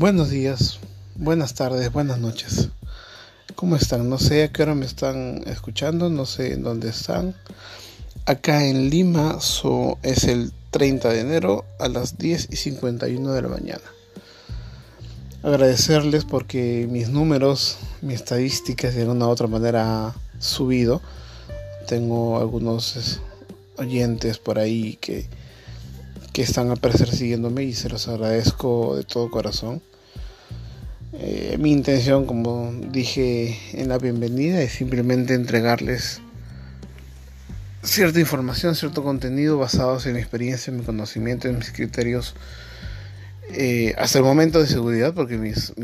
Buenos días, buenas tardes, buenas noches. ¿Cómo están? No sé a qué hora me están escuchando, no sé en dónde están. Acá en Lima es el 30 de enero a las 10 y 51 de la mañana. Agradecerles porque mis números, mis estadísticas de alguna u otra manera ha subido. Tengo algunos oyentes por ahí que, que están a siguiéndome y se los agradezco de todo corazón. Eh, mi intención, como dije en la bienvenida, es simplemente entregarles cierta información, cierto contenido basados en mi experiencia, en mi conocimiento, en mis criterios eh, hasta el momento de seguridad, porque mis,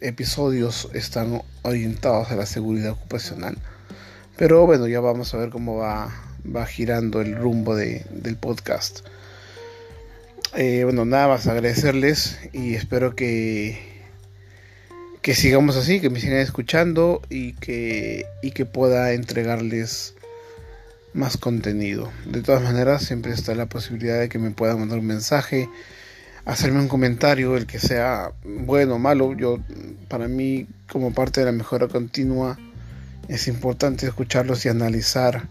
episodios están orientados a la seguridad ocupacional. Pero bueno, ya vamos a ver cómo va, va girando el rumbo de, del podcast. Eh, bueno, nada más agradecerles y espero que que sigamos así, que me sigan escuchando y que, y que pueda entregarles más contenido. De todas maneras, siempre está la posibilidad de que me puedan mandar un mensaje, hacerme un comentario, el que sea bueno o malo. Yo, para mí, como parte de la mejora continua, es importante escucharlos y analizar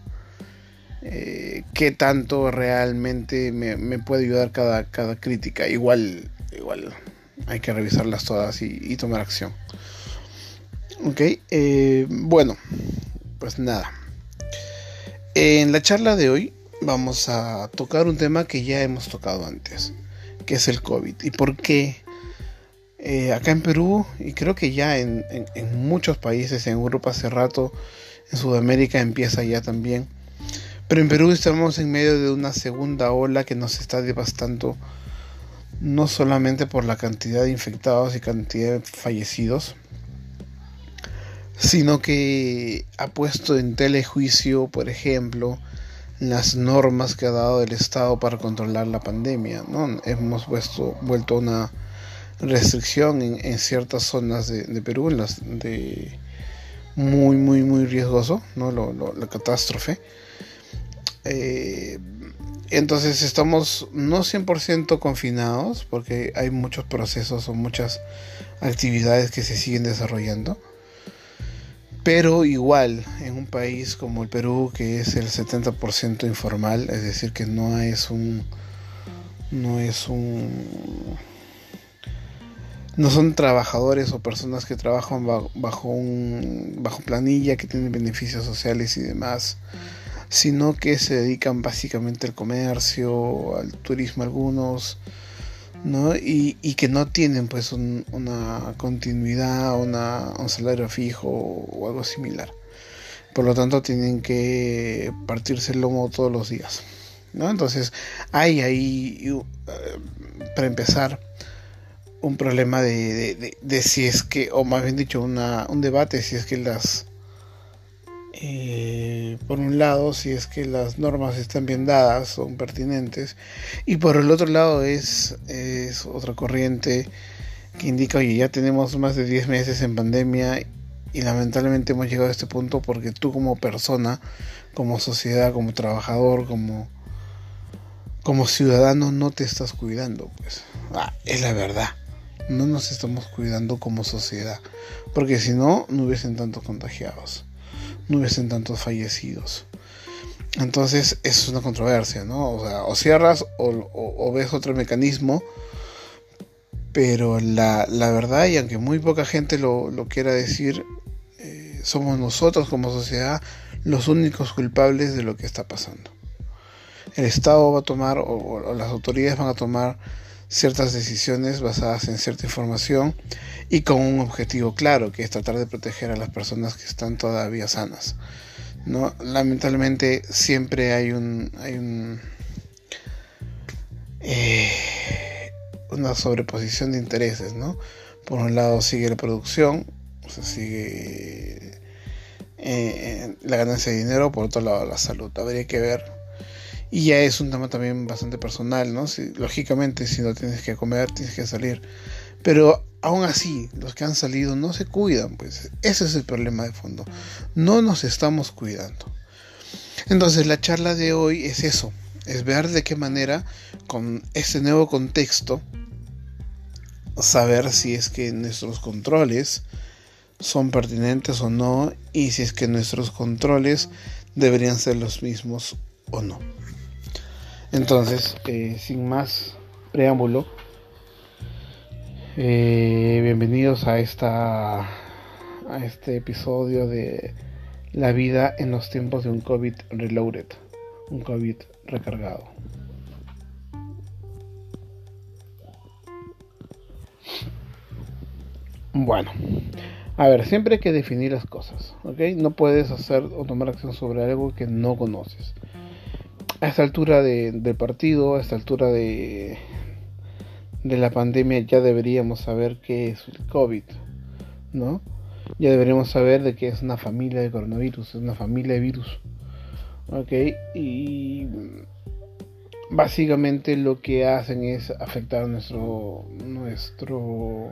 eh, qué tanto realmente me, me, puede ayudar cada, cada crítica. Igual, igual hay que revisarlas todas y, tomar acción. Ok, eh, bueno, pues nada. En la charla de hoy vamos a tocar un tema que ya hemos tocado antes, que es el COVID. ¿Y por qué? Eh, acá en Perú, y creo que ya en, en, muchos países, en Europa hace rato, en Sudamérica empieza ya también. Pero en Perú estamos en medio de una segunda ola que nos está devastando no solamente por la cantidad de infectados y cantidad de fallecidos, sino que ha puesto en telejuicio, por ejemplo, las normas que ha dado el Estado para controlar la pandemia. ¿no? Hemos puesto, vuelto una restricción en, ciertas zonas de, Perú, en las de muy, muy, muy riesgoso, ¿no? la catástrofe. Eh, entonces estamos no 100% confinados porque hay muchos procesos o muchas actividades que se siguen desarrollando. Pero igual, en un país como el Perú, que es el 70% informal, es decir, que no es un. No es un. No son trabajadores o personas que trabajan bajo, bajo planilla, que tienen beneficios sociales y demás sino que se dedican básicamente al comercio, al turismo algunos, ¿no? Y, que no tienen pues una continuidad, una, un salario fijo o algo similar. Por lo tanto tienen que partirse el lomo todos los días. ¿no? Entonces hay ahí, eh, para empezar, un problema de, de, si es que, o más bien dicho, una, un debate si es que las eh, por un lado, si es que las normas están bien dadas, son pertinentes, y por el otro lado es, es otra corriente que indica, oye, ya tenemos más de 10 meses en pandemia y lamentablemente hemos llegado a este punto porque tú como persona, como sociedad, como trabajador, como, como ciudadano no te estás cuidando. Pues ah, es la verdad. No nos estamos cuidando como sociedad. Porque si no, no hubiesen tantos contagiados no hubiesen tantos fallecidos. Entonces, eso es una controversia, ¿no? O sea, o cierras o, ves otro mecanismo, pero la, verdad, y aunque muy poca gente lo, quiera decir, eh, somos nosotros como sociedad los únicos culpables de lo que está pasando. El Estado va a tomar, o las autoridades van a tomar ciertas decisiones basadas en cierta información y con un objetivo claro, que es tratar de proteger a las personas que están todavía sanas. ¿no? Lamentablemente siempre hay un, hay un eh, una sobreposición de intereses, ¿no? Por un lado sigue la producción, o sea, sigue eh, la ganancia de dinero, por otro lado la salud. Habría que ver y ya es un tema también bastante personal, ¿no? Si, lógicamente, si no tienes que comer, tienes que salir. Pero aún así, los que han salido no se cuidan, pues. Ese es el problema de fondo. No nos estamos cuidando. Entonces, la charla de hoy es eso. Es ver de qué manera, con este nuevo contexto, saber si es que nuestros controles son pertinentes o no y si es que nuestros controles deberían ser los mismos o no. Entonces, eh, sin más preámbulo, eh, bienvenidos a esta a este episodio de la vida en los tiempos de un COVID reloaded, un COVID recargado. Bueno, a ver, siempre hay que definir las cosas, ¿ok? No puedes hacer o tomar acción sobre algo que no conoces. A esta altura de, del partido, a esta altura de, de la pandemia, ya deberíamos saber qué es el COVID, ¿no? Ya deberíamos saber de que es una familia de coronavirus, es una familia de virus, ¿ok? Y básicamente lo que hacen es afectar nuestro nuestro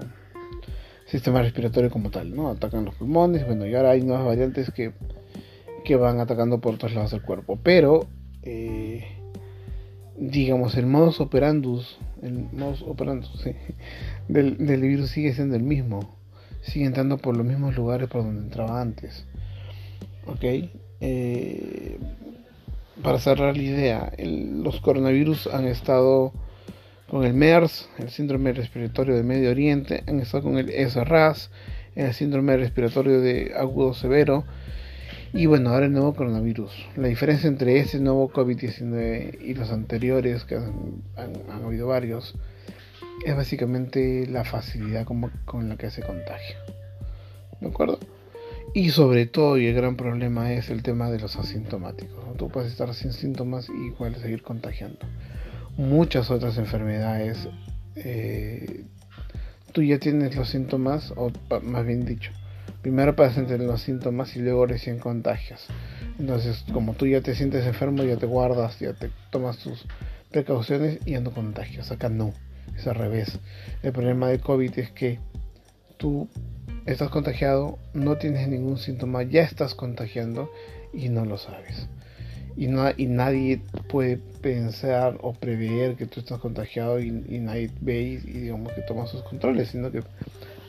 sistema respiratorio como tal, ¿no? Atacan los pulmones, bueno, y ahora hay nuevas variantes que, que van atacando por otros lados del cuerpo. Pero, eh, digamos, el modus operandus, el modus operandus del, virus sigue siendo el mismo. Sigue entrando por los mismos lugares por donde entraba antes. ¿Ok? Eh, para cerrar la idea, los coronavirus han estado con el MERS, el síndrome respiratorio de Medio Oriente, han estado con el SRAS, el síndrome respiratorio de agudo severo, y bueno, ahora el nuevo coronavirus. La diferencia entre este nuevo COVID-19 y los anteriores, que han, habido varios, es básicamente la facilidad con la que se contagia. ¿De acuerdo? Y sobre todo, y el gran problema es el tema de los asintomáticos. Tú puedes estar sin síntomas y igual seguir contagiando muchas otras enfermedades. Eh, tú ya tienes los síntomas, o más bien dicho, primero tener los síntomas y luego recién contagias. Entonces, como tú ya te sientes enfermo, ya te guardas, ya te tomas tus precauciones y ya no contagias. Acá no, es al revés. El problema de COVID es que tú estás contagiado, no tienes ningún síntoma, ya estás contagiando y no lo sabes y, no, y nadie puede pensar o prever que tú estás contagiado y, nadie ve y, digamos que toma sus controles, sino que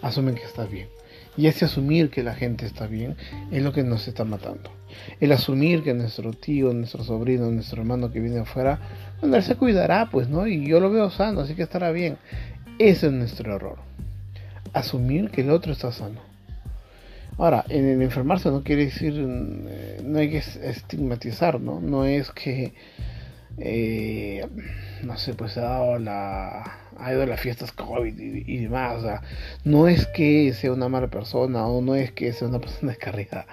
asumen que estás bien. Y ese asumir que la gente está bien es lo que nos está matando. El asumir que nuestro tío, nuestro sobrino, nuestro hermano que viene afuera, bueno, él se cuidará, pues, ¿no? Y yo lo veo sano, así que estará bien. Ese es nuestro error. Asumir que el otro está sano Ahora, en el enfermarse no quiere decir, eh, no hay que estigmatizar, ¿no? No es que, eh, no sé, pues ha dado la, ha ido a las fiestas COVID y, demás, no es que sea una mala persona o no es que sea una persona descarriada,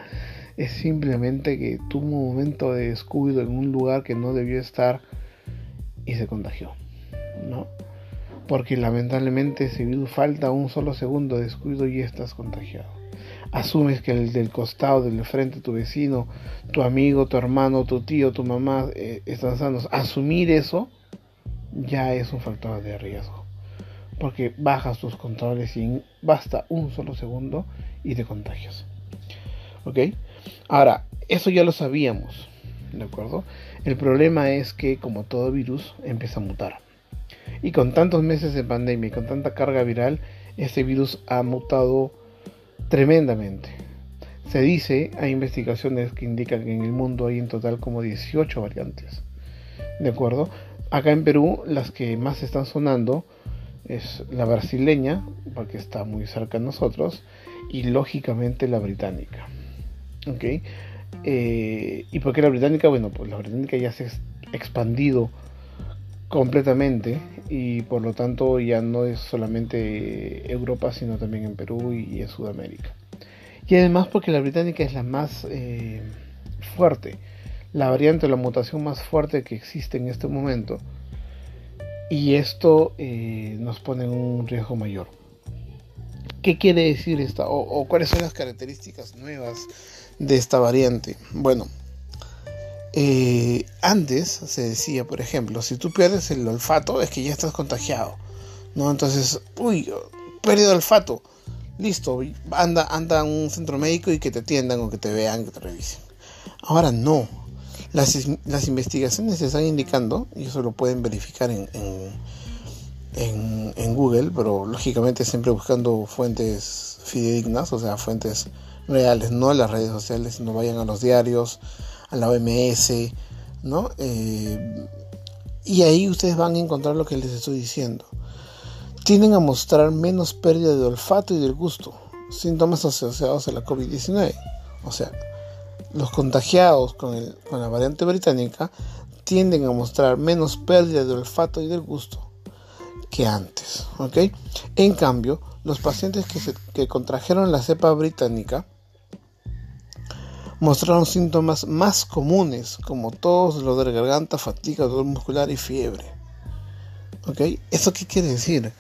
es simplemente que tuvo un momento de descuido en un lugar que no debió estar y se contagió, ¿no? Porque lamentablemente si falta un solo segundo de descuido y estás contagiado asumes que el del costado, del frente, tu vecino, tu amigo, tu hermano, tu tío, tu mamá eh, están sanos, asumir eso ya es un factor de riesgo. Porque bajas tus controles y basta un solo segundo y te contagias. ¿Ok? Ahora, eso ya lo sabíamos. ¿De acuerdo? El problema es que, como todo virus, empieza a mutar. Y con tantos meses de pandemia y con tanta carga viral, este virus ha mutado tremendamente. Se dice, hay investigaciones que indican que en el mundo hay en total como 18 variantes. ¿De acuerdo? Acá en Perú las que más están sonando es la brasileña, porque está muy cerca de nosotros, y lógicamente la británica. ¿Ok? Eh, ¿Y por qué la británica? Bueno, pues la británica ya se ha expandido completamente y por lo tanto ya no es solamente Europa sino también en Perú y en Sudamérica. Y además porque la británica es la más eh, fuerte, la variante la mutación más fuerte que existe en este momento y esto eh, nos pone en un riesgo mayor. ¿Qué quiere decir esta o cuáles son las características nuevas de esta variante? Bueno, eh, antes se decía, por ejemplo, si tú pierdes el olfato es que ya estás contagiado, ¿no? Entonces, uy, perdido olfato, listo, anda, anda a un centro médico y que te atiendan o que te vean, que te revisen. Ahora no, las, las investigaciones están indicando, y eso lo pueden verificar en, en, en, Google, pero lógicamente siempre buscando fuentes fidedignas, o sea, fuentes reales, no en las redes sociales, no vayan a los diarios, a la OMS, ¿no? Eh, y ahí ustedes van a encontrar lo que les estoy diciendo. Tienden a mostrar menos pérdida de olfato y del gusto, síntomas asociados a la COVID-19. O sea, los contagiados con, el, con la variante británica tienden a mostrar menos pérdida de olfato y del gusto que antes. En cambio, los pacientes que, que contrajeron la cepa británica mostraron síntomas más comunes como tos, dolor de garganta, fatiga, dolor muscular y fiebre. ¿Ok? ¿Eso qué quiere decir?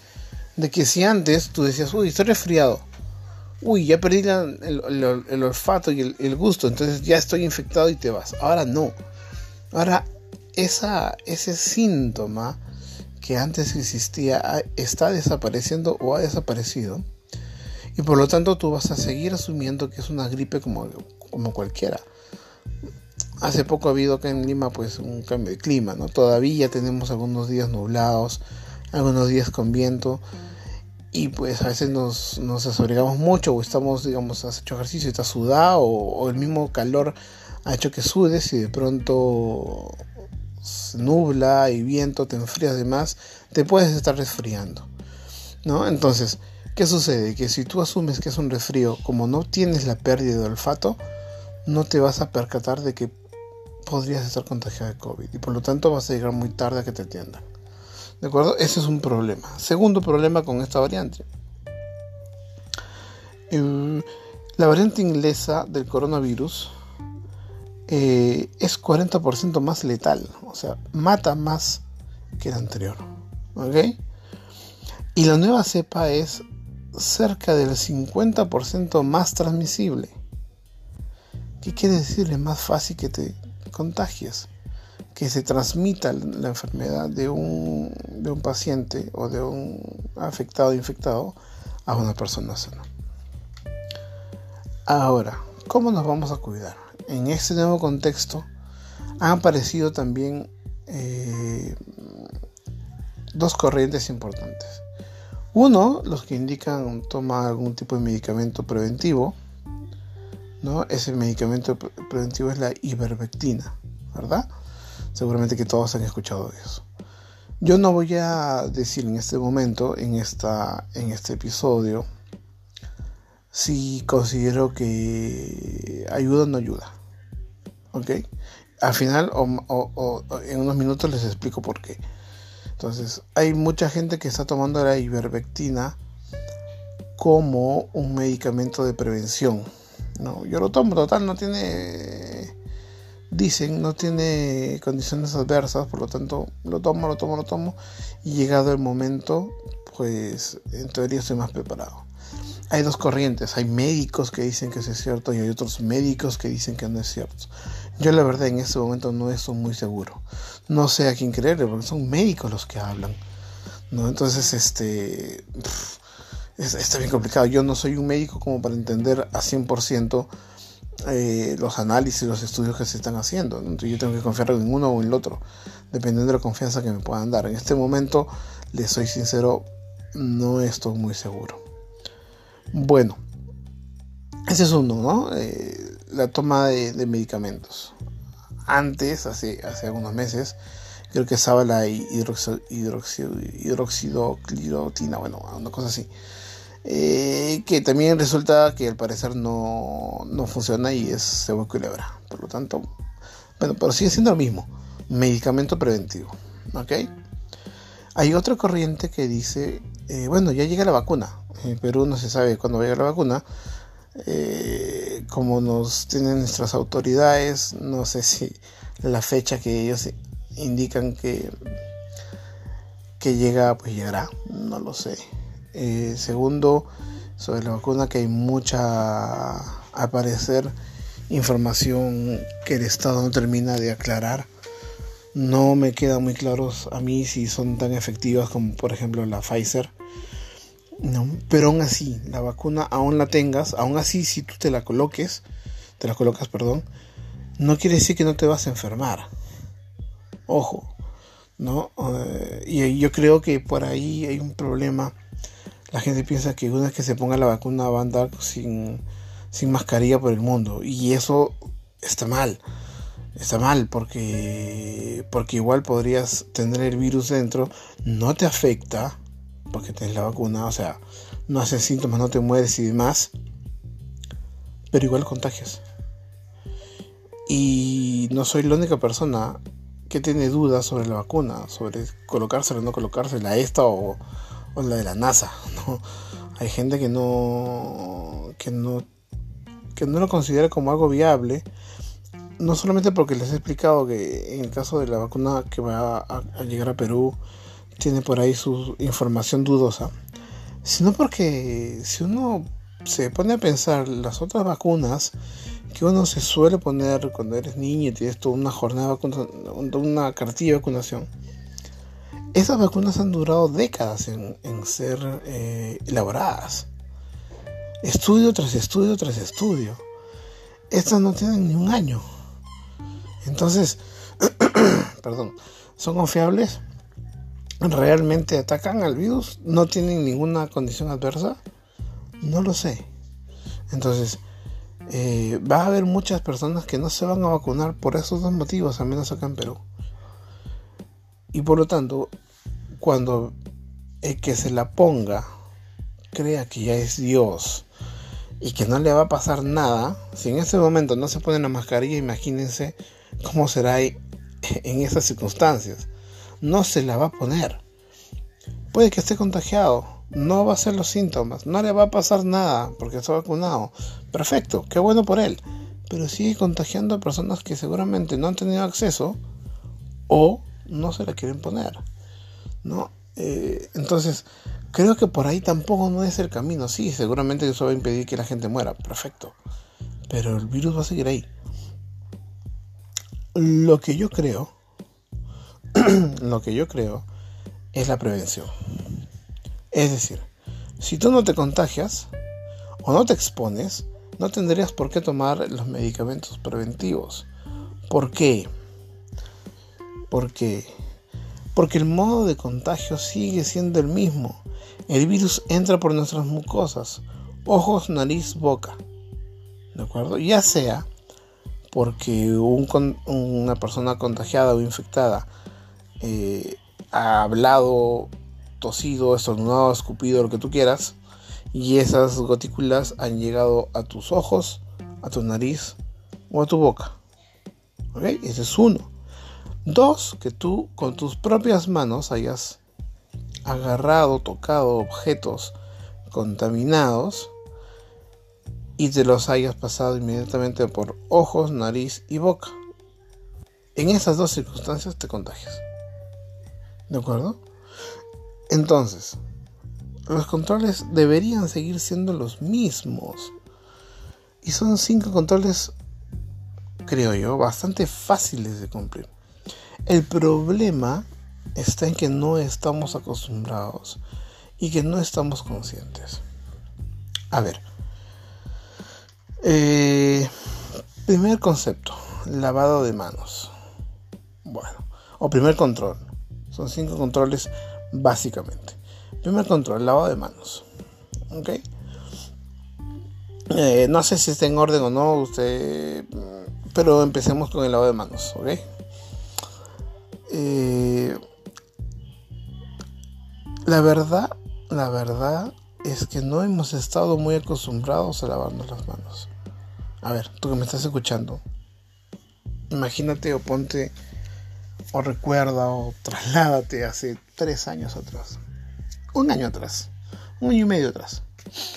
De que si antes tú decías, uy, estoy resfriado, uy, ya perdí el, olfato y el, gusto, entonces ya estoy infectado y te vas. Ahora no. Ahora esa, ese síntoma que antes existía está desapareciendo o ha desaparecido. Y por lo tanto tú vas a seguir asumiendo que es una gripe como, como cualquiera. Hace poco ha habido acá en Lima pues un cambio de clima, ¿no? Todavía tenemos algunos días nublados, algunos días con viento y pues a veces nos, nos desobligamos mucho o estamos, digamos, has hecho ejercicio y estás sudado o, el mismo calor ha hecho que sudes y de pronto nubla y viento, te enfrías de más, te puedes estar resfriando, ¿no? Entonces, ¿qué sucede? Que si tú asumes que es un resfrío, como no tienes la pérdida de olfato, no te vas a percatar de que podrías estar contagiado de COVID y por lo tanto vas a llegar muy tarde a que te atiendan. ¿De acuerdo? Ese es un problema. Segundo problema con esta variante. la variante inglesa del coronavirus eh, es 40% más letal, o sea, mata más que la anterior. ¿Ok? Y la nueva cepa es cerca del 50% más transmisible. ¿Qué quiere decir? Es más fácil que te contagies que se transmita la enfermedad de un, de un paciente o de un afectado infectado a una persona sana. Ahora, ¿cómo nos vamos a cuidar? En este nuevo contexto han aparecido también eh, dos corrientes importantes. Uno, los que indican tomar algún tipo de medicamento preventivo. ¿No? Ese medicamento preventivo es la ivermectina, ¿verdad? Seguramente que todos han escuchado de eso. Yo no voy a decir en este momento, en, esta, en este episodio, si considero que ayuda o no ayuda. ¿Ok? Al final, en unos minutos les explico por qué. Entonces, hay mucha gente que está tomando la ivermectina como un medicamento de prevención. No, yo lo tomo, total, no tiene dicen no tiene condiciones adversas, por lo tanto lo tomo, lo tomo, lo tomo y llegado el momento, pues en teoría estoy más preparado. Hay dos corrientes, hay médicos que dicen que es cierto y hay otros médicos que dicen que no es cierto. Yo la verdad en este momento no estoy muy seguro. No sé a quién creerle porque son médicos los que hablan. Entonces, este... está bien complicado. Yo no soy un médico como para entender a 100% eh, los análisis, los estudios que se están haciendo. Entonces yo tengo que confiar en uno o en el otro, dependiendo de la confianza que me puedan dar. En este momento, les soy sincero, no estoy muy seguro. Bueno, ese es uno, ¿no? Eh, la toma de, medicamentos. Antes, hace, hace algunos meses, creo que estaba la hidroxidoclirotina, bueno, una cosa así. Eh, que también resulta que al parecer no, funciona y es se culebra. Por lo tanto, bueno, pero sigue siendo lo mismo, medicamento preventivo. ¿Ok? Hay otra corriente que dice, eh, bueno, ya llega la vacuna. En Perú no se sabe cuándo va a llegar la vacuna. Eh, como nos tienen nuestras autoridades, no sé si la fecha que ellos indican que, que llega, pues llegará, no lo sé. Eh, segundo, sobre la vacuna que hay mucha, al parecer, información que el Estado no termina de aclarar. No me queda muy claro a mí si son tan efectivas como por ejemplo la Pfizer. No, pero aún así, la vacuna aún la tengas, aún así si tú te la coloques, te la colocas, perdón, no quiere decir que no te vas a enfermar. Ojo, ¿no? Eh, y yo creo que por ahí hay un problema. La gente piensa que una vez que se ponga la vacuna va a andar sin, sin mascarilla por el mundo. Y eso está mal. Está mal porque, porque igual podrías tener el virus dentro. No te afecta porque tienes la vacuna. O sea, no haces síntomas, no te mueres y demás. Pero igual contagias. Y no soy la única persona que tiene dudas sobre la vacuna, sobre colocársela o no colocársela, esta o, o la de la NASA. ¿no? Hay gente que no, que no, que no lo considera como algo viable, no solamente porque les he explicado que en el caso de la vacuna que va a, a llegar a Perú tiene por ahí su información dudosa, sino porque si uno se pone a pensar las otras vacunas que uno se suele poner cuando eres niño y tienes toda una jornada, una cartilla de vacunación. Esas vacunas han durado décadas en, ser eh, elaboradas. Estudio tras estudio tras estudio. Estas no tienen ni un año. Entonces, perdón, ¿son confiables? ¿Realmente atacan al virus? ¿No tienen ninguna condición adversa? No lo sé. Entonces, eh, va a haber muchas personas que no se van a vacunar por esos dos motivos, al menos acá en Perú. Y por lo tanto, cuando el que se la ponga crea que ya es Dios y que no le va a pasar nada, si en ese momento no se pone la mascarilla, imagínense cómo será en esas circunstancias. No se la va a poner. Puede que esté contagiado, no va a ser los síntomas, no le va a pasar nada porque está vacunado. Perfecto, qué bueno por él. Pero sigue contagiando a personas que seguramente no han tenido acceso o no se la quieren poner. ¿no? Eh, entonces, creo que por ahí tampoco no es el camino. Sí, seguramente eso va a impedir que la gente muera. Perfecto. Pero el virus va a seguir ahí. Lo que yo creo, lo que yo creo es la prevención. Es decir, si tú no te contagias o no te expones, no tendrías por qué tomar los medicamentos preventivos. ¿Por qué? Porque porque el modo de contagio sigue siendo el mismo. El virus entra por nuestras mucosas, ojos, nariz, boca. ¿De acuerdo? Ya sea porque una persona contagiada o infectada eh, ha hablado tosido, estornudado, escupido, lo que tú quieras, y esas gotículas han llegado a tus ojos, a tu nariz o a tu boca. ¿Ok? Ese es uno. Dos, que tú con tus propias manos hayas agarrado, tocado objetos contaminados y te los hayas pasado inmediatamente por ojos, nariz y boca. En esas dos circunstancias te contagias. ¿De acuerdo? Entonces, los controles deberían seguir siendo los mismos. Y son cinco controles, creo yo, bastante fáciles de cumplir. El problema está en que no estamos acostumbrados y que no estamos conscientes. A ver. Eh, primer concepto, lavado de manos. Bueno, o primer control. Son cinco controles básicamente. Primer control, lavado de manos. ¿Ok? Eh, no sé si está en orden o no, usted, pero empecemos con el lavado de manos, ¿ok? Eh, la verdad, la verdad es que no hemos estado muy acostumbrados a lavarnos las manos. A ver, tú que me estás escuchando, imagínate o ponte o recuerda o trasládate hace tres años atrás, un año atrás, un año y medio atrás,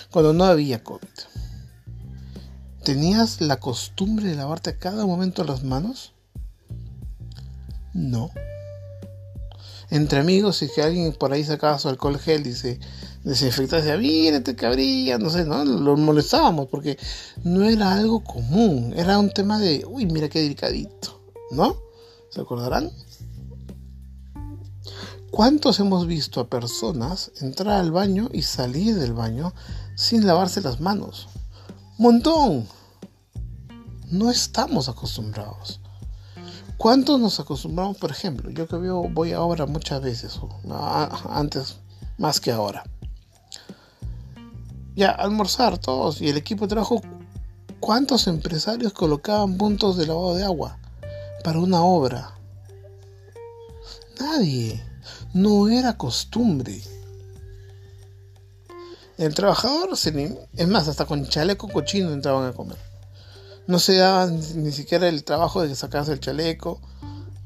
cuando no había COVID. ¿Tenías la costumbre de lavarte a cada momento las manos? No. Entre amigos, si que alguien por ahí sacaba su alcohol gel y se desinfectaba, decía, mírate cabrilla, no sé, ¿no? Lo molestábamos porque no era algo común, era un tema de, uy, mira qué delicadito, ¿no? ¿Se acordarán? ¿Cuántos hemos visto a personas entrar al baño y salir del baño sin lavarse las manos? ¡Montón! No estamos acostumbrados. ¿Cuántos nos acostumbramos, por ejemplo? Yo que veo, voy a obra muchas veces, antes más que ahora. Ya, almorzar todos y el equipo de trabajo, ¿cuántos empresarios colocaban puntos de lavado de agua para una obra? Nadie. No era costumbre. El trabajador, es más, hasta con chaleco cochino entraban a comer. No se daban ni siquiera el trabajo de sacarse el chaleco,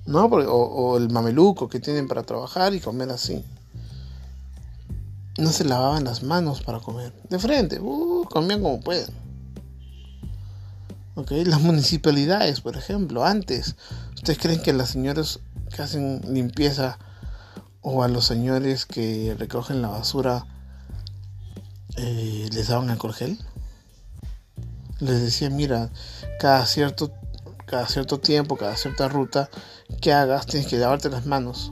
¿no? O, el mameluco que tienen para trabajar y comer así. No se lavaban las manos para comer. De frente, uh, comían como pueden. Okay. Las municipalidades, por ejemplo, antes, ¿ustedes creen que las señoras que hacen limpieza o a los señores que recogen la basura eh, les daban alcohol gel. Les decía, mira, cada cierto, cada cierto tiempo, cada cierta ruta que hagas, tienes que lavarte las manos.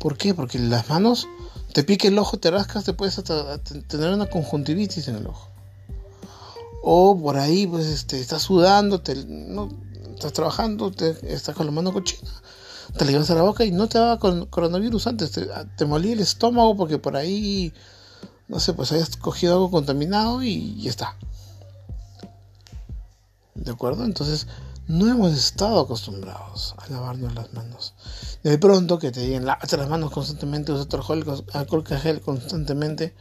¿Por qué? Porque las manos te pique el ojo, te rascas, te puedes tener una conjuntivitis en el ojo. O por ahí, pues, este, estás sudando, te, no, estás trabajando, te, estás con la mano cochina, te la llevas a la boca y no te daba coronavirus antes, te, te el estómago porque por ahí no sé, pues hayas cogido algo contaminado y ya está. ¿De acuerdo? Entonces, no hemos estado acostumbrados a lavarnos las manos. De pronto que te digan, lávate las manos constantemente, usa alcohol, alcohol gel constantemente.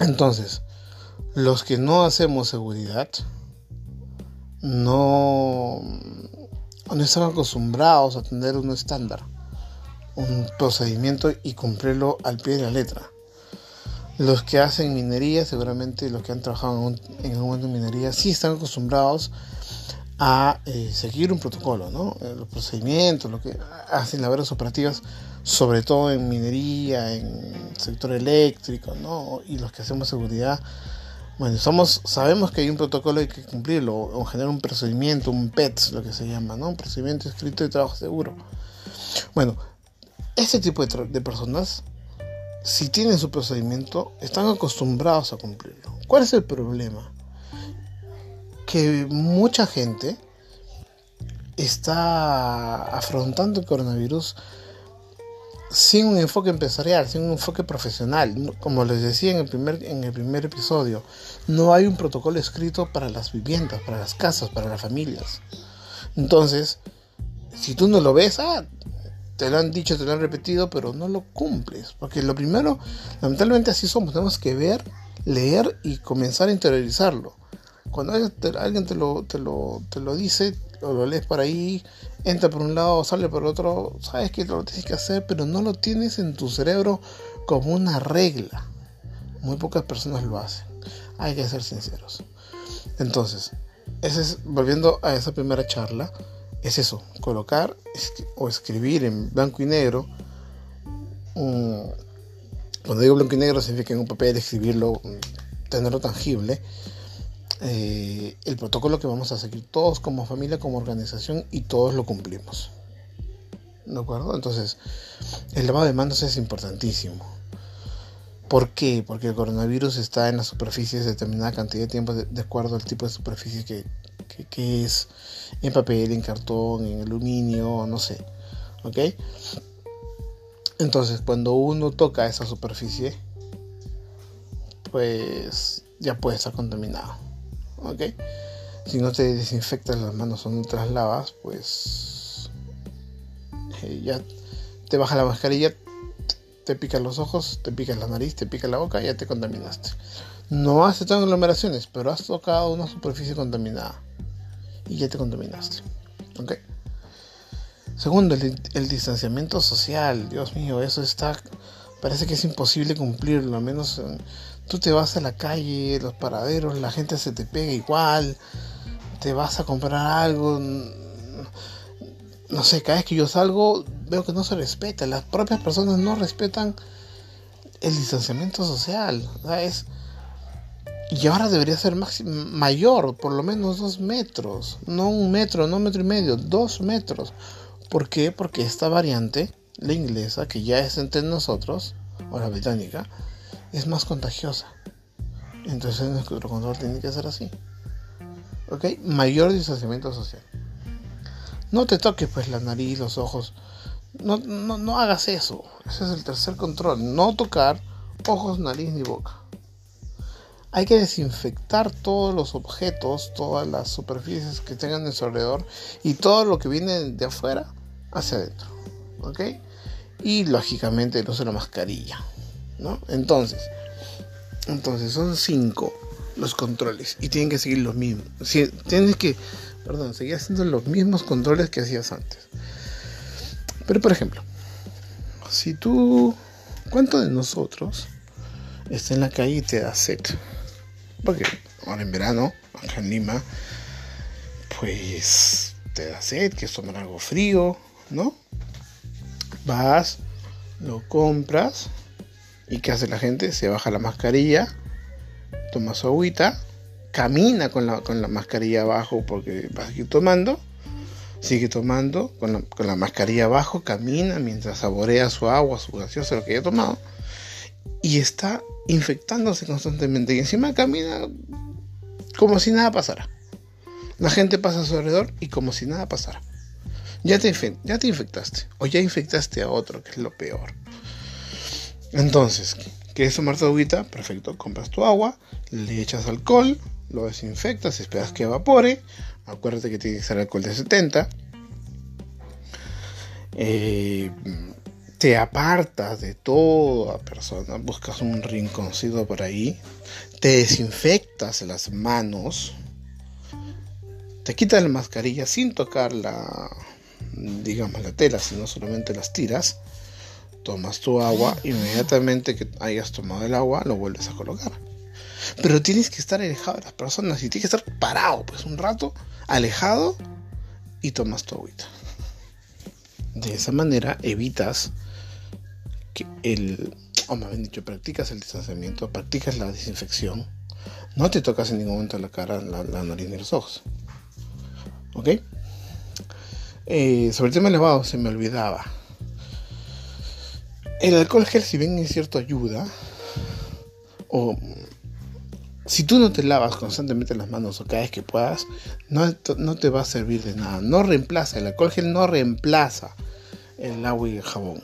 Entonces, los que no hacemos seguridad, no, no están acostumbrados a tener un estándar un procedimiento y cumplirlo al pie de la letra. Los que hacen minería, seguramente los que han trabajado en un, momento de minería, sí están acostumbrados a eh, seguir un protocolo, ¿no? Eh, los procedimientos, lo que hacen labores operativas, sobre todo en minería, en sector eléctrico, ¿no? Y los que hacemos seguridad, bueno, somos, sabemos que hay un protocolo y hay que cumplirlo, o generar un procedimiento, un PETS, lo que se llama, ¿no? Un procedimiento escrito de trabajo seguro. Bueno, este tipo de, personas, si tienen su procedimiento, están acostumbrados a cumplirlo. ¿Cuál es el problema? Que mucha gente está afrontando el coronavirus sin un enfoque empresarial, sin un enfoque profesional. Como les decía en el primer, en el primer episodio, no hay un protocolo escrito para las viviendas, para las casas, para las familias. Entonces, si tú no lo ves, ah, te lo han dicho, te lo han repetido, pero no lo cumples. Porque lo primero, lamentablemente así somos, tenemos que ver, leer y comenzar a interiorizarlo. Cuando alguien te lo, te lo, te lo dice, o lo lees por ahí, entra por un lado, sale por otro, sabes que lo tienes que hacer, pero no lo tienes en tu cerebro como una regla. Muy pocas personas lo hacen. Hay que ser sinceros. Entonces, ese es, volviendo a esa primera charla, es eso, colocar o escribir en blanco y negro. cuando digo blanco y negro significa en un papel escribirlo, tenerlo tangible. Eh, el protocolo que vamos a seguir todos como familia, como organización y todos lo cumplimos. ¿De acuerdo? Entonces, el lavado de manos es importantísimo. ¿Por qué? Porque el coronavirus está en las superficies determinada cantidad de tiempo de acuerdo al tipo de superficie que, que, es en papel, en cartón, en aluminio, no sé. ¿Ok? Entonces, cuando uno toca esa superficie, pues ya puede estar contaminado. ¿Ok? Si no te desinfectas las manos o no te las lavas, pues eh, ya te baja la mascarilla, te pica los ojos, te pica la nariz, te pica la boca ya te contaminaste. No has estado aglomeraciones, pero has tocado una superficie contaminada y ya te contaminaste. ¿Ok? Segundo, el, distanciamiento social. Dios mío, eso está. Parece que es imposible cumplirlo. Al menos tú te vas a la calle, los paraderos, la gente se te pega igual. Te vas a comprar algo. No sé, cada vez que yo salgo, veo que no se respeta. Las propias personas no respetan el distanciamiento social. es y ahora debería ser mayor, por lo menos dos metros. No un metro, no un metro y medio, dos metros. ¿Por qué? Porque esta variante, la inglesa, que ya es entre nosotros, o la británica, es más contagiosa. Entonces nuestro control tiene que ser así. ¿Ok? Mayor distanciamiento social. No te toques pues la nariz, los ojos. No, no, no hagas eso. Ese es el tercer control. No tocar ojos, nariz ni boca. Hay que desinfectar todos los objetos, todas las superficies que tengan en su alrededor y todo lo que viene de afuera hacia adentro. ¿Ok? Y lógicamente uso de la mascarilla. ¿no? Entonces, entonces son cinco los controles y tienen que seguir los mismos. tienes que, perdón, seguir haciendo los mismos controles que hacías antes. Pero por ejemplo, si tú, ¿cuánto de nosotros está en la calle y te da sed? Porque ahora en verano, acá en Lima, pues te da sed, quieres tomar algo frío, ¿no? Vas, lo compras y ¿qué hace la gente? Se baja la mascarilla, toma su agüita, camina con la, con la mascarilla abajo porque va a seguir tomando, sigue tomando con la, con la mascarilla abajo, camina mientras saborea su agua, su gaseosa, lo que haya tomado y está infectándose constantemente. Y encima camina como si nada pasara. La gente pasa a su alrededor y como si nada pasara. Ya te, ya te infectaste o ya infectaste a otro, que es lo peor. Entonces, ¿quieres tomar tu agüita? Perfecto, compras tu agua, le echas alcohol, lo desinfectas, esperas que evapore. Acuérdate que tiene que ser alcohol de 70. Eh, te apartas de toda persona, buscas un rinconcito por ahí, te desinfectas las manos, te quitas la mascarilla sin tocar la, digamos, la tela, sino solamente las tiras, tomas tu agua, inmediatamente que hayas tomado el agua, lo vuelves a colocar. Pero tienes que estar alejado de las personas y tienes que estar parado, pues un rato, alejado y tomas tu agüita. De esa manera evitas que el, o habían dicho, practicas el distanciamiento, practicas la desinfección, no te tocas en ningún momento la cara, la, nariz ni los ojos. ¿Ok? Eh, sobre el tema del lavado se me olvidaba. El alcohol gel, si bien es cierto, ayuda, o si tú no te lavas constantemente las manos o cada vez que puedas, no, te va a servir de nada. No reemplaza, el alcohol gel no reemplaza el agua y el jabón.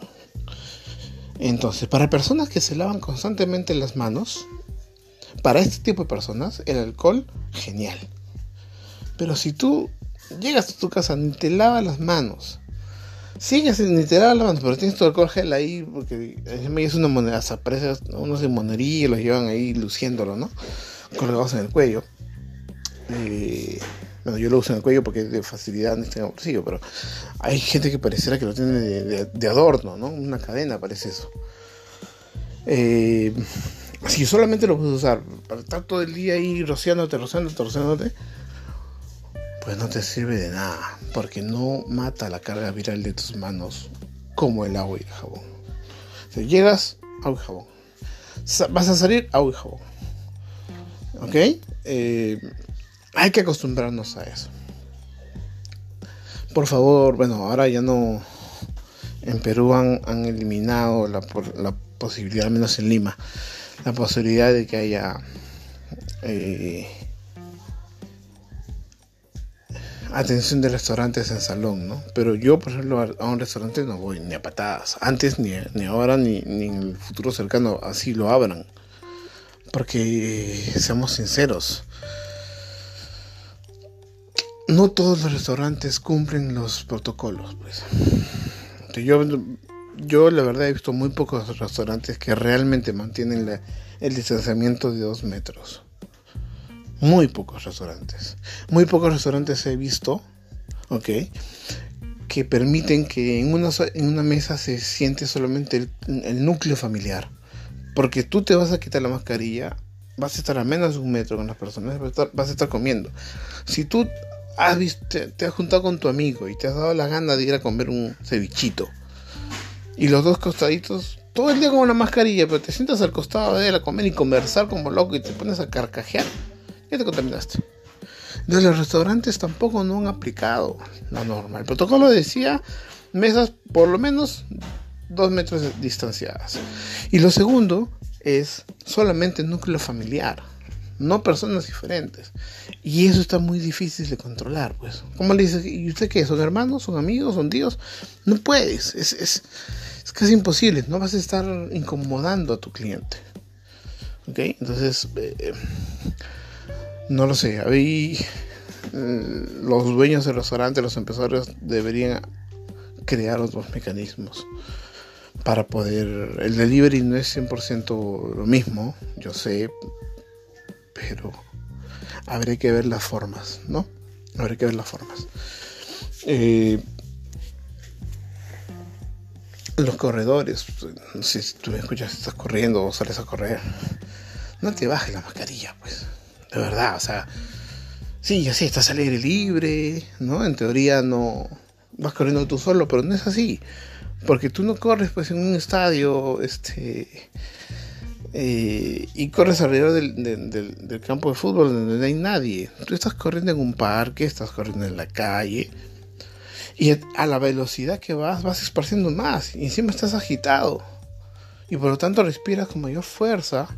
Entonces, para personas que se lavan constantemente las manos, para este tipo de personas, el alcohol, genial. Pero si tú llegas a tu casa ni te lavas las manos, sigues ni te lavas las manos, pero tienes tu alcohol gel ahí, porque es una moneda, aparece unos de monería los llevan ahí luciéndolo, ¿no? Colgados en el cuello. Eh, bueno, yo lo uso en el cuello porque de facilidad en este bolsillo, pero hay gente que pareciera que lo tiene de, adorno, ¿no? Una cadena parece eso. Eh, si solamente lo puedes usar para estar todo el día ahí rociándote, rociándote, rociándote, pues no te sirve de nada, porque no mata la carga viral de tus manos como el agua y el jabón. Si llegas, agua y jabón. Vas a salir, agua y jabón. ¿Ok? Eh, hay que acostumbrarnos a eso. Por favor, bueno, ahora ya no. En Perú han, eliminado la, posibilidad, al menos en Lima, la posibilidad de que haya. Eh, atención de restaurantes en salón, ¿no? Pero yo, por ejemplo, a un restaurante no voy ni a patadas. Antes, ni, ni ahora, ni, ni en el futuro cercano, así lo abran. Porque, seamos sinceros, no todos los restaurantes cumplen los protocolos. Pues. Yo, yo la verdad he visto muy pocos restaurantes que realmente mantienen el distanciamiento de dos metros. Muy pocos restaurantes. Muy pocos restaurantes he visto, ok, que permiten que en una, en una mesa se siente solamente el, núcleo familiar. Porque tú te vas a quitar la mascarilla, vas a estar a menos de un metro con las personas, vas a estar comiendo. Si tú has visto, te, has juntado con tu amigo y te has dado la gana de ir a comer un cevichito. Y los dos costaditos, todo el día con una mascarilla, pero te sientas al costado de él a comer y conversar como loco y te pones a carcajear. Ya te contaminaste. Entonces los restaurantes tampoco no han aplicado la norma. El protocolo decía mesas por lo menos dos metros distanciadas. Y lo segundo es solamente núcleo familiar. No personas diferentes. Y eso está muy difícil de controlar, pues. ¿Cómo le dices? ¿Y usted qué? ¿Son hermanos? ¿Son amigos? ¿Son tíos? No puedes, es, es, es casi imposible, no vas a estar incomodando a tu cliente. ¿Ok? Entonces, eh, no lo sé, ahí eh, los dueños del restaurante, los empresarios deberían crear otros mecanismos para poder... El delivery no es 100% lo mismo, yo sé, pero habría que ver las formas, ¿no? Habría que ver las formas. Eh, los corredores, si tú me escuchas, estás corriendo o sales a correr, no te bajes la mascarilla, pues, de verdad, o sea, sí, ya sé, estás al aire libre, ¿no? En teoría no vas corriendo tú solo, pero no es así, porque tú no corres, pues, en un estadio, este, eh, y corres alrededor del, campo de fútbol donde no hay nadie. Tú estás corriendo en un parque, estás corriendo en la calle. Y a la velocidad que vas, vas esparciendo más. Y encima estás agitado. Y por lo tanto respiras con mayor fuerza.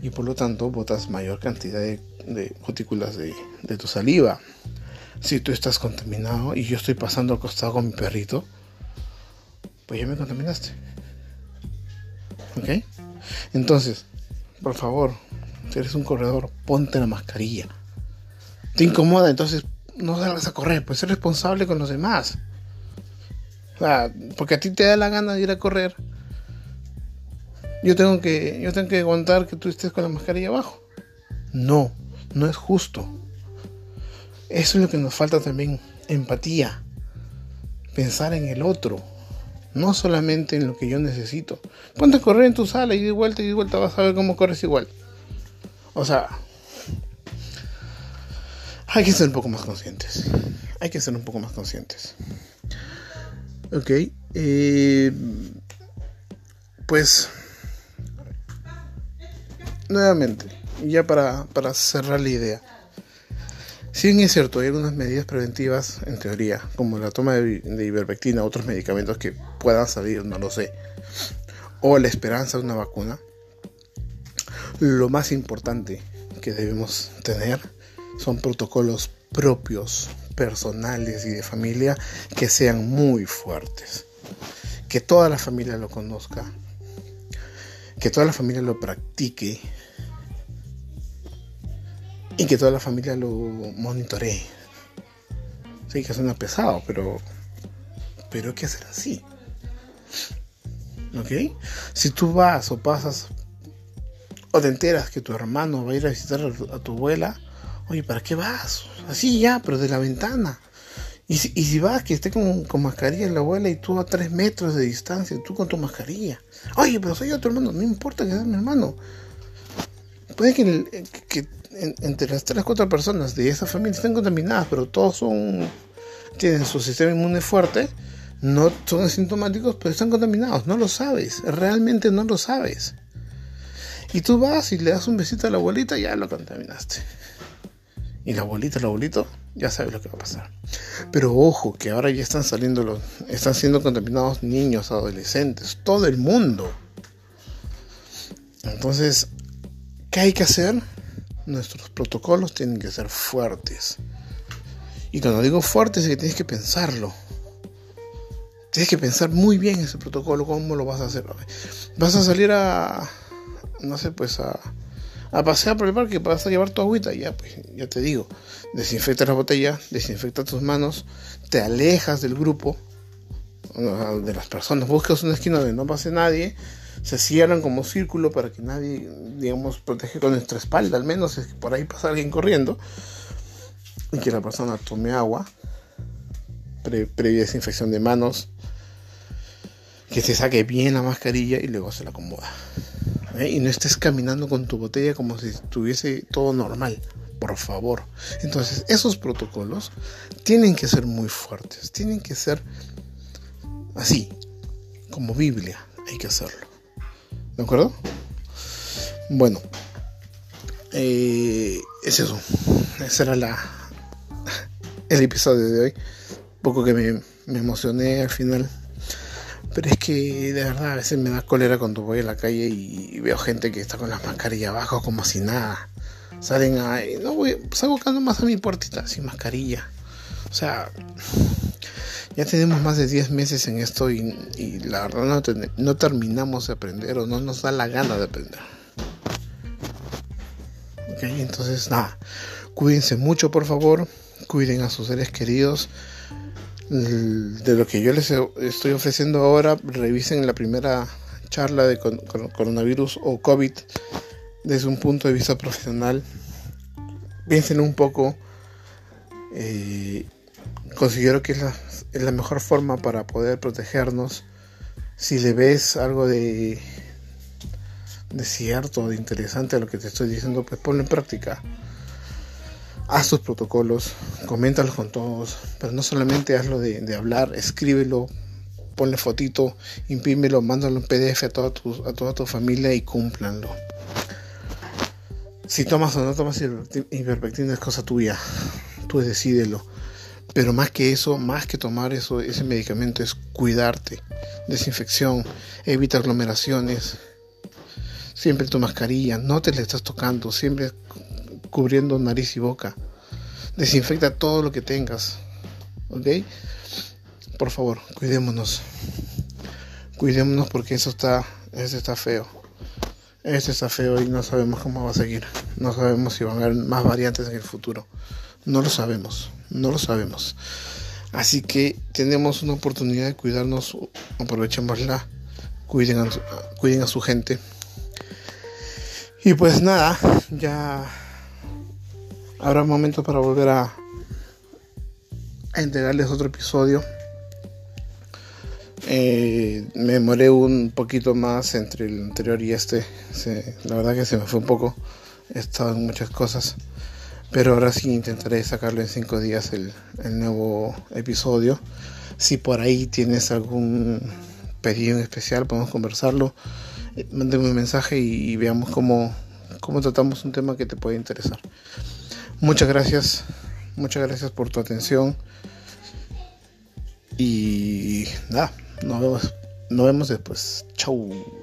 Y por lo tanto botas mayor cantidad de, de cutículas de, de tu saliva. Si tú estás contaminado y yo estoy pasando al costado con mi perrito, pues ya me contaminaste. ¿Ok? Entonces, por favor, si eres un corredor, ponte la mascarilla. Te incomoda, entonces no salgas a correr, pues ser responsable con los demás. O sea, porque a ti te da la gana de ir a correr. Yo tengo que, yo tengo que aguantar que tú estés con la mascarilla abajo. No, no es justo. Eso es lo que nos falta también, empatía. Pensar en el otro no solamente en lo que yo necesito. Ponte a correr en tu sala y de vuelta y de vuelta vas a ver cómo corres igual. O sea, hay que ser un poco más conscientes. Hay que ser un poco más conscientes. Ok. Eh, pues, nuevamente, ya para, para cerrar la idea. Si bien es cierto, hay algunas medidas preventivas en teoría, como la toma de, de ivermectina, otros medicamentos que puedan salir, no lo sé, o la esperanza de una vacuna. Lo más importante que debemos tener son protocolos propios, personales y de familia que sean muy fuertes. Que toda la familia lo conozca, que toda la familia lo practique y que toda la familia lo monitoree. Sí, que suena pesado, pero, pero hay que hacer así. ¿Ok? Si tú vas o pasas o te enteras que tu hermano va a ir a visitar a tu abuela, oye, ¿para qué vas? Así ya, pero de la ventana. Y si, vas, que esté con, con, mascarilla la abuela y tú a tres metros de distancia, tú con tu mascarilla. Oye, pero soy yo tu hermano, no importa que sea mi hermano. Puede que entre las tres cuatro personas de esa familia están contaminadas, pero todos son tienen su sistema inmune fuerte, no son asintomáticos, pero están contaminados, no lo sabes, realmente no lo sabes. Y tú vas y le das un besito a la abuelita y ya lo contaminaste. Y la abuelita, el abuelito, ya sabes lo que va a pasar. Pero ojo, que ahora ya están saliendo los, están siendo contaminados niños, adolescentes, todo el mundo. Entonces, ¿qué hay que hacer? Nuestros protocolos tienen que ser fuertes. Y cuando digo fuertes es que tienes que pensarlo. Tienes que pensar muy bien ese protocolo, cómo lo vas a hacer. Vas a salir a, no sé, pues a, a pasear por el parque, vas a llevar tu agüita, ya, pues, ya te digo, desinfecta la botella, desinfecta tus manos, te alejas del grupo, de las personas, buscas una esquina donde no pase nadie, se cierran como círculo para que nadie, digamos, protege con nuestra espalda, al menos es que por ahí pasa alguien corriendo y que la persona tome agua, previa desinfección de manos, que se saque bien la mascarilla y luego se la acomoda. ¿eh? Y no estés caminando con tu botella como si estuviese todo normal, por favor. Entonces, esos protocolos tienen que ser muy fuertes, tienen que ser así, como Biblia, hay que hacerlo. ¿De acuerdo? Bueno, eh, es eso. Ese era la, el episodio de hoy. poco que me, me, emocioné al final. Pero es que de verdad a veces me da cólera cuando voy a la calle y veo gente que está con las mascarillas abajo como si nada. salen ahí, no voy, salgo acá más a mi puertita sin mascarilla. O sea, ya tenemos más de 10 meses en esto y, la verdad no, terminamos de aprender o no nos da la gana de aprender. Ok, entonces nada, cuídense mucho por favor, cuiden a sus seres queridos. De lo que yo les estoy ofreciendo ahora, revisen la primera charla de coronavirus o COVID desde un punto de vista profesional. Piensen un poco. Eh, considero que es la, es la, mejor forma para poder protegernos. Si le ves algo de, de cierto, de interesante a lo que te estoy diciendo, pues ponlo en práctica. Haz tus protocolos, coméntalos con todos, pero no solamente hazlo de, de hablar, escríbelo, ponle fotito, imprímelo, mándalo en PDF a toda tu, a toda tu familia y cúmplanlo. Si tomas o no tomas ivermectina es cosa tuya, tú decídelo. Pero más que eso, más que tomar eso, ese medicamento es cuidarte, desinfección, evita aglomeraciones, siempre tu mascarilla, no te le estás tocando, siempre cubriendo nariz y boca. Desinfecta todo lo que tengas, ¿ok? por favor, cuidémonos. Cuidémonos porque eso está, eso está feo. Eso está feo y no sabemos cómo va a seguir. No sabemos si van a haber más variantes en el futuro. No lo sabemos, no lo sabemos. Así que tenemos una oportunidad de cuidarnos, aprovechémosla, cuiden a, cuiden a su gente. Y pues nada, ya habrá momento para volver a, entregarles otro episodio eh, me demoré un poquito más entre el anterior y este. la verdad que se me fue un poco. He estado en muchas cosas. Pero ahora sí intentaré sacarlo en cinco días el, nuevo episodio. Si por ahí tienes algún pedido en especial, podemos conversarlo. Eh, Mándenme un mensaje y, veamos cómo, cómo tratamos un tema que te puede interesar. Muchas gracias. Muchas gracias por tu atención. Y nada, nos vemos, nos vemos después. Chau.